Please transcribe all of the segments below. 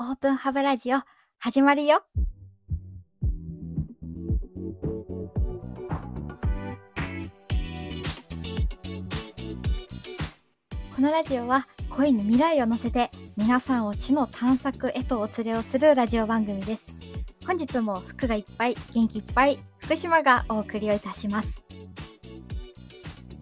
オープンハブラジオ始まるよ。このラジオは恋に未来を乗せて皆さんを知の探索へとお連れをするラジオ番組です。本日も服がいっぱい元気いっぱい福島がお送りをいたします。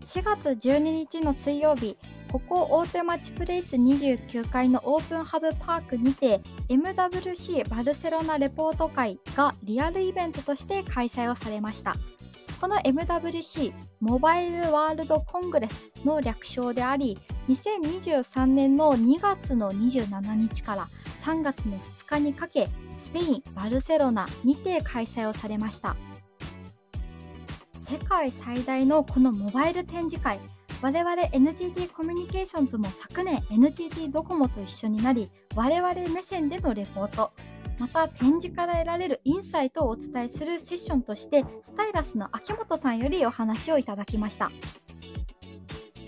4月12日の水曜日ここ大手町プレイス29階のオープンハブパークにて MWC バルセロナレポート会がリアルイベントとして開催をされました。この MWC モバイルワールドコングレスの略称であり2023年の2月の27日から3月の2日にかけスペイン・バルセロナにて開催をされました。世界最大のこのモバイル展示会我々 NTT コミュニケーションズも昨年 NTT ドコモと一緒になり我々目線でのレポート。また展示から得られるインサイトをお伝えするセッションとしてスタイラスの秋元さんよりお話をいただきました。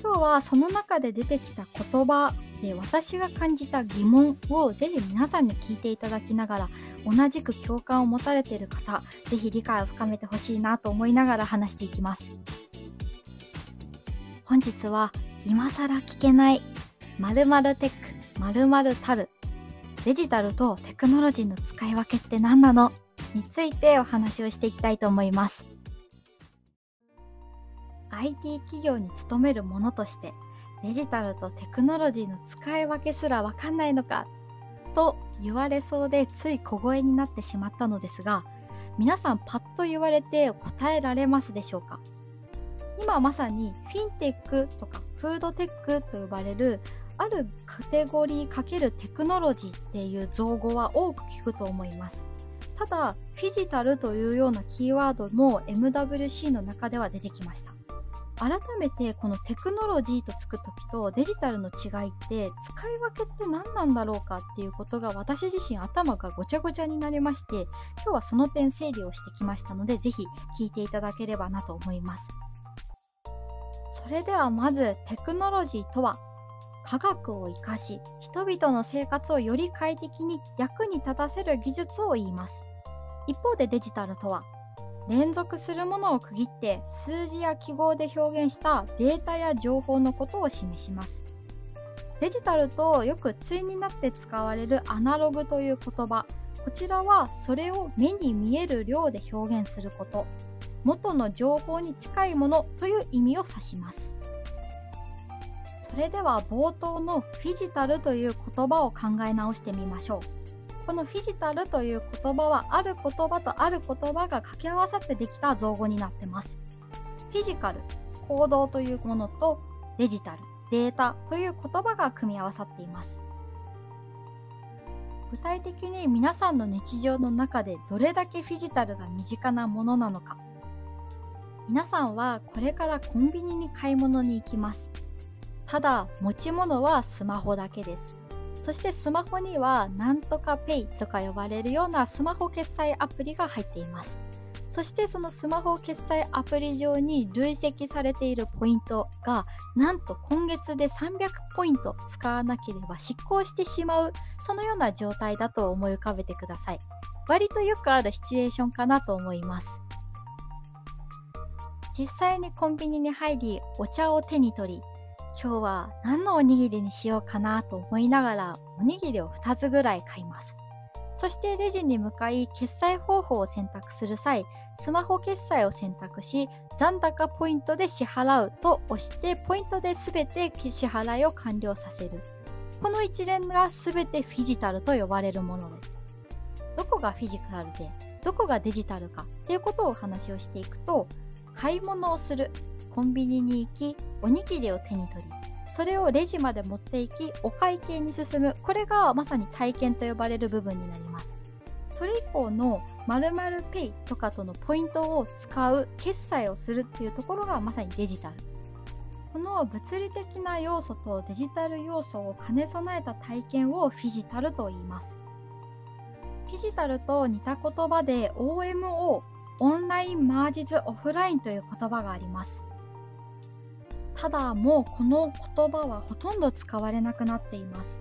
今日はその中で出てきた言葉で私が感じた疑問をぜひ皆さんに聞いていただきながら同じく共感を持たれている方ぜひ理解を深めてほしいなと思いながら話していきます。本日は今更聞けない〇〇テック〇〇たるデジタルとテクノロジーの使い分けって何なの？についてお話をしていきたいと思います。IT 企業に勤める者としてデジタルとテクノロジーの使い分けすらわかんないのか？と言われそうでつい小声になってしまったのですが皆さんパッと言われて答えられますでしょうか？今まさにフィンテックとかフードテックと呼ばれるあるカテゴリーかけるテクノロジーっていう造語は多く聞くと思います。ただフィジタルというようなキーワードも MWC の中では出てきました。改めてこのテクノロジーとつく時とデジタルの違いって使い分けって何なんだろうかっていうことが私自身頭がごちゃごちゃになりまして今日はその点整理をしてきましたのでぜひ聞いていただければなと思います。それではまずテクノロジーとは科学を生かし人々の生活をより快適に役に立たせる技術を言います。一方でデジタルとは連続するものを区切って数字や記号で表現したデータや情報のことを示します。デジタルとよく対になって使われるアナログという言葉。こちらはそれを目に見える量で表現すること。元の情報に近いものという意味を指します。それでは冒頭のフィジタルという言葉を考え直してみましょう。このフィジタルという言葉はある言葉とある言葉が掛け合わさってできた造語になってます。フィジカル行動というものとデジタルデータという言葉が組み合わさっています。具体的に皆さんの日常の中でどれだけフィジタルが身近なものなのか皆さんはこれからコンビニに買い物に行きますただ持ち物はスマホだけですそしてスマホにはなんとかペイとか呼ばれるようなスマホ決済アプリが入っています。そしてそのスマホ決済アプリ上に累積されているポイントがなんと今月で300ポイント使わなければ執行してしまうそのような状態だと思い浮かべてください。割とよくあるシチュエーションかなと思います。実際にコンビニに入りお茶を手に取り今日は何のおにぎりにしようかなと思いながらおにぎりを2つぐらい買います。そしてレジに向かい決済方法を選択する際、スマホ決済を選択し、残高ポイントで支払うと押してポイントで全て支払いを完了させる。この一連が全てフィジタルと呼ばれるものです。どこがフィジカルで、どこがデジタルかっていうことをお話をしていくと、買い物をする、コンビニに行きおにぎりを手に取りそれをレジまで持っていきお会計に進む。これがまさに体験と呼ばれる部分になります。それ以降の〇〇ペイとかとのポイントを使う決済をするっていうところがまさにデジタル。この物理的な要素とデジタル要素を兼ね備えた体験をフィジタルと言います。フィジタルと似た言葉で OMO オンラインマージズオフラインという言葉があります。ただもうこの言葉はほとんど使われなくなっています。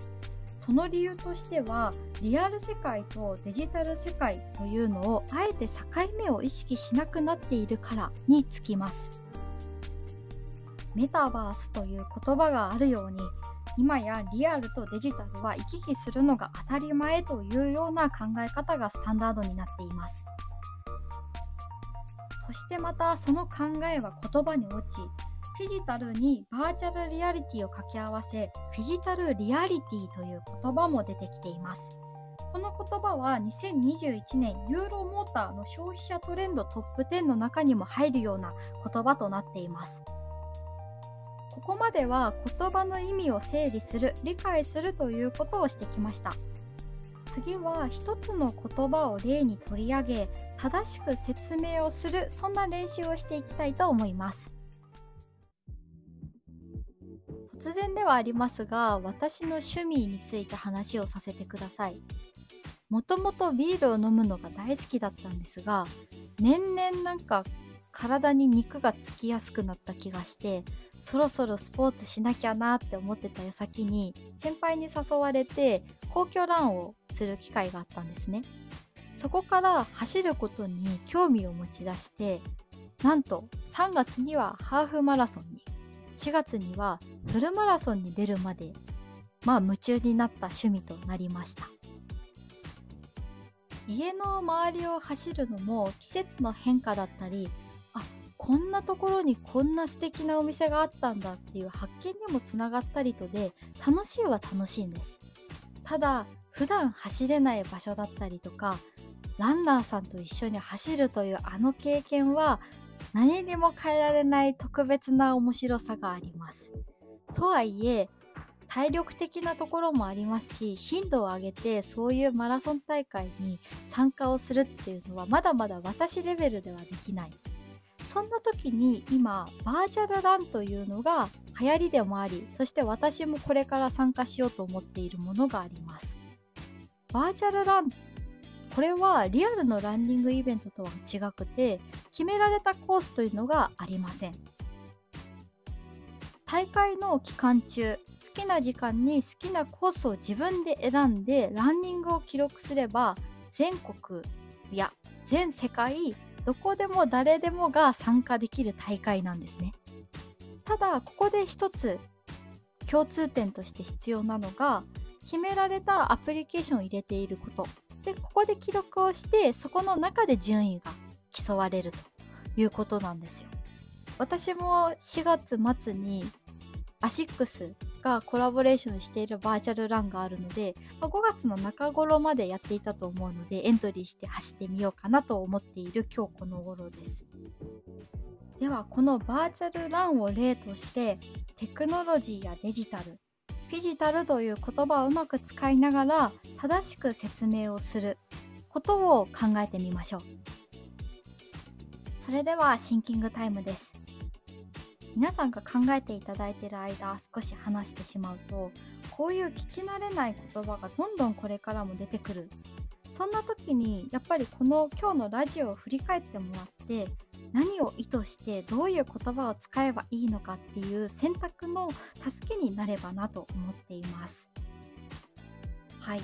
その理由としてはリアル世界とデジタル世界というのをあえて境目を意識しなくなっているからにつきます。メタバースという言葉があるように今やリアルとデジタルは行き来するのが当たり前というような考え方がスタンダードになっています。そしてまたその考えは言葉に落ちフィジタルにバーチャルリアリティを掛け合わせフィジタルリアリティという言葉も出てきています。この言葉は2021年ユーロモーターの消費者トレンドトップ10の中にも入るような言葉となっています。ここまでは言葉の意味を整理する理解するということをしてきました。次は一つの言葉を例に取り上げ正しく説明をするそんな練習をしていきたいと思います。突然ではありますが私の趣味について話をさせてください。もともとビールを飲むのが大好きだったんですが年々なんか体に肉がつきやすくなった気がしてそろそろスポーツしなきゃなって思ってた矢先に先輩に誘われて皇居ランをする機会があったんですね。そこから走ることに興味を持ち出してなんと3月にはハーフマラソンに4月にはフルマラソンに出るまでまあ夢中になった趣味となりました。家の周りを走るのも季節の変化だったりこんなところにこんな素敵なお店があったんだっていう発見にもつながったりとで楽しいは楽しいんですただ普段走れない場所だったりとかランナーさんと一緒に走るというあの経験は何にも変えられない特別な面白さがあります。とはいえ体力的なところもありますし頻度を上げてそういうマラソン大会に参加をするっていうのはまだまだ私レベルではできないそんな時に今バーチャルランというのが流行りでもありそして私もこれから参加しようと思っているものがあります。バーチャルランこれはリアルのランニングイベントとは違くて決められたコースというのがありません。大会の期間中好きな時間に好きなコースを自分で選んでランニングを記録すれば全国や全世界どこでも誰でもが参加できる大会なんですね。ただここで一つ共通点として必要なのが決められたアプリケーションを入れていること。でここで記録をしてそこの中で順位が競われるということなんですよ。私も4月末にアシックスがコラボレーションしているバーチャルランがあるので、まあ、5月の中頃までやっていたと思うのでエントリーして走ってみようかなと思っている今日この頃です。ではこのバーチャルランを例としてテクノロジーやデジタルフィジタルという言葉をうまく使いながら正しく説明をすることを考えてみましょう。それではシンキングタイムです。皆さんが考えていただいている間少し話してしまうとこういう聞き慣れない言葉がどんどんこれからも出てくる。そんな時にやっぱりこの今日のラジオを振り返ってもらって何を意図してどういう言葉を使えばいいのかっていう選択の助けになればなと思っています。はい。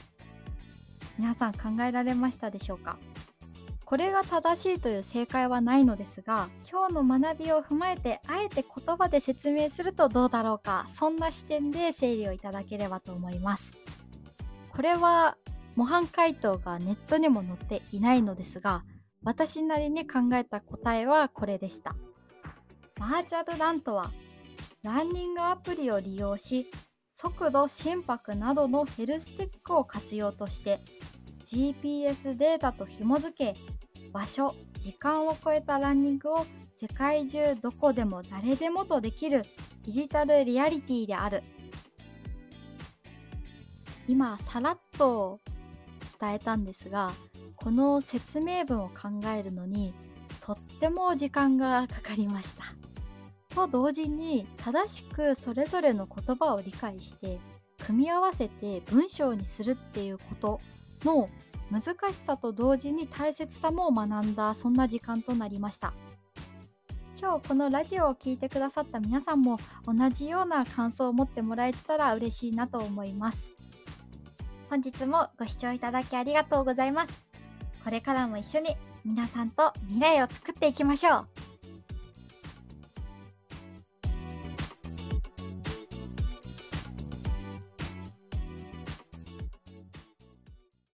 皆さん考えられましたでしょうか？これが正しいという正解はないのですが今日の学びを踏まえてあえて言葉で説明するとどうだろうかそんな視点で整理をいただければと思いますこれは模範解答がネットにも載っていないのですが私なりに考えた答えはこれでした。バーチャルランとは、ランニングアプリを利用し、速度、心拍などのヘルステックを活用として、GPS データと紐付け、場所、時間を超えたランニングを世界中どこでも誰でもとできるデジタルリアリティである。今、さらっと伝えたんですが、この説明文を考えるのにとっても時間がかかりました。と同時に正しくそれぞれの言葉を理解して組み合わせて文章にするっていうことの難しさと同時に大切さも学んだそんな時間となりました今日このラジオを聴いてくださった皆さんも同じような感想を持ってもらえてたら嬉しいなと思います本日もご視聴いただきありがとうございます。これからも一緒に皆さんと未来を作っていきましょう。